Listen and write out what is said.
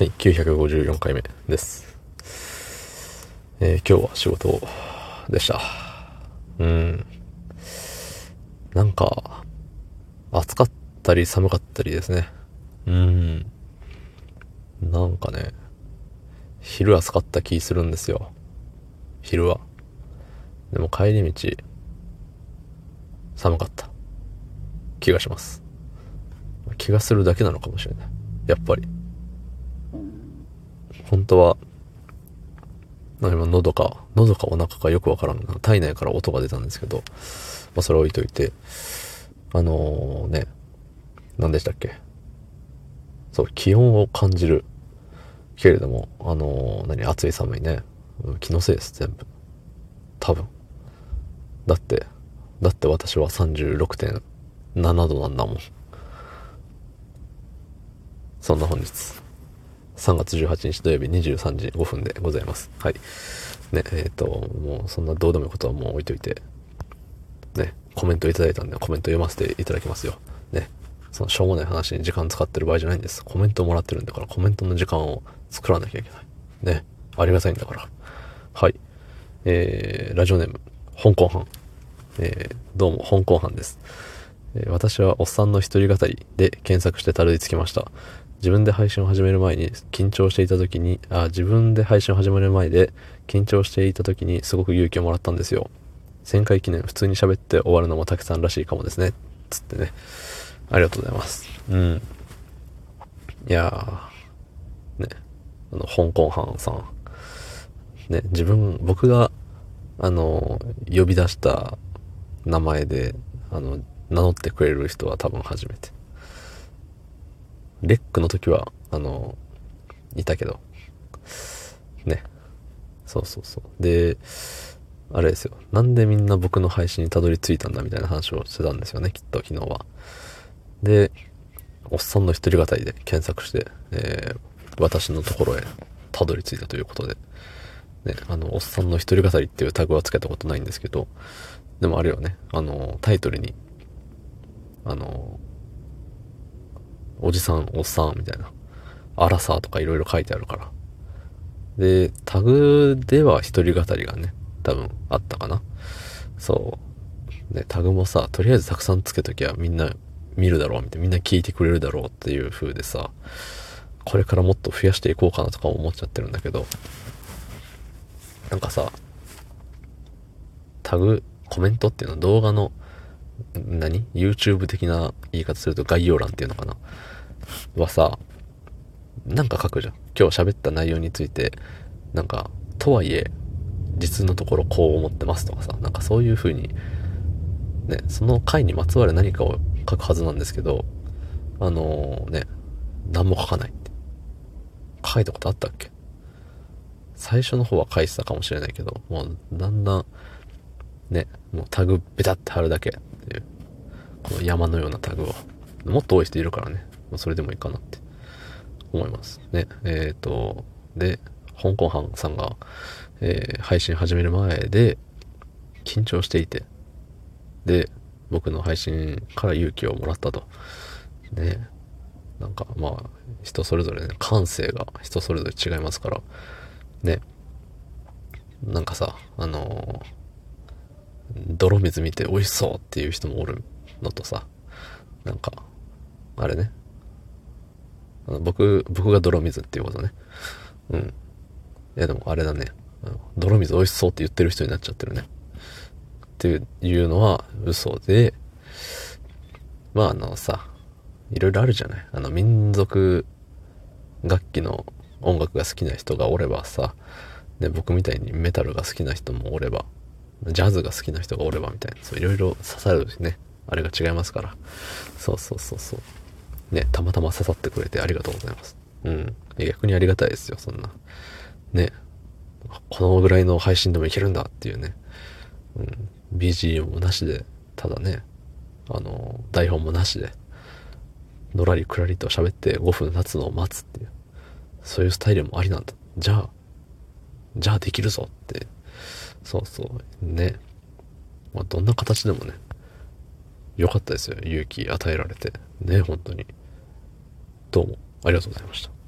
はい、954回目です。えー、今日は仕事でした。うん。なんか、暑かったり寒かったりですね。うん。なんかね、昼暑かった気するんですよ。昼は。でも帰り道、寒かった気がします。気がするだけなのかもしれない。やっぱり。本当は、今喉か、喉かお腹かよくわからん。体内から音が出たんですけど、まあそれ置いといて、あのー、ね、何でしたっけ？そう、気温を感じる。けれども、あのー、何、暑い寒いね。気のせいです、全部。多分。だって、だって私は36.7度なんだもん。そんな本日。3月18日土曜日23時5分でございます。はい。ね、えっ、ー、と、もうそんなどうでもいいことはもう置いといて、ね、コメントいただいたんでコメント読ませていただきますよ。ね。そのしょうもない話に時間使ってる場合じゃないんです。コメントもらってるんだからコメントの時間を作らなきゃいけない。ね。ありがたいんだから。はい。えー、ラジオネーム、香港藩。えー、どうも、香港藩です。私はおっさんの一人語りで検索してたどり着きました。自分で配信を始める前に緊張していた時に、あ、自分で配信を始める前で緊張していた時にすごく勇気をもらったんですよ。1000回記念普通に喋って終わるのもたくさんらしいかもですね。つってね。ありがとうございます。うん。いやー、ね。あの、香港藩さん。ね、自分、僕が、あの、呼び出した名前で、あの、名乗ってくれる人は多分初めて。レックの時は、あの、いたけど、ね。そうそうそう。で、あれですよ。なんでみんな僕の配信にたどり着いたんだみたいな話をしてたんですよね、きっと昨日は。で、おっさんの一人語りで検索して、えー、私のところへたどり着いたということで、ね、あの、おっさんの一人語りっていうタグはつけたことないんですけど、でもあれよね、あの、タイトルに、あの、おじさん、おっさん、みたいな。アラサーとかいろいろ書いてあるから。で、タグでは一人語りがね、多分あったかな。そう。ね、タグもさ、とりあえずたくさんつけときゃみんな見るだろう、みたいな。みんな聞いてくれるだろうっていう風でさ、これからもっと増やしていこうかなとか思っちゃってるんだけど、なんかさ、タグ、コメントっていうのは動画の、何 ?YouTube 的な言い方すると概要欄っていうのかな？はさ、なんか書くじゃん。今日喋った内容について、なんか、とはいえ、実のところこう思ってますとかさ、なんかそういう風に、ね、その回にまつわる何かを書くはずなんですけど、あのー、ね、何も書かないって。書いたことあったっけ？最初の方は書いてたかもしれないけど、もうだんだん、ね、もうタグベタって貼るだけっていう、この山のようなタグを。もっと多い人いるからね。まあ、それでもいいかなって思います。ね。えっ、ー、と、で、香港藩さんが、えー、配信始める前で、緊張していて、で、僕の配信から勇気をもらったと。ね。なんか、まあ、人それぞれね、感性が人それぞれ違いますから、ね。なんかさ、あのー、泥水見て美味しそうっていう人もおるのとさ、なんか、あれね、あの僕、僕が泥水っていうことね。うん。いやでもあれだね。泥水美味しそうって言ってる人になっちゃってるね。っていうのは嘘で、まああのさ、いろいろあるじゃない。あの民族楽器の音楽が好きな人がおればさ、で、僕みたいにメタルが好きな人もおれば、ジャズが好きな人がおればみたいな、そういろいろ刺さるね、あれが違いますから。そうそうそうそう。ね、たまたま刺さってくれてありがとうございます。うん。逆にありがたいですよ、そんな。ね。このぐらいの配信でもいけるんだっていうね。うん。BGM もなしで、ただね、あの、台本もなしで、のらりくらりと喋って5分経つのを待つっていう。そういうスタイルもありなんだ。じゃあ、じゃあできるぞって。そうそう。ね。まあ、どんな形でもね、良かったですよ。勇気与えられて。ね、本当に。どうもありがとうございました。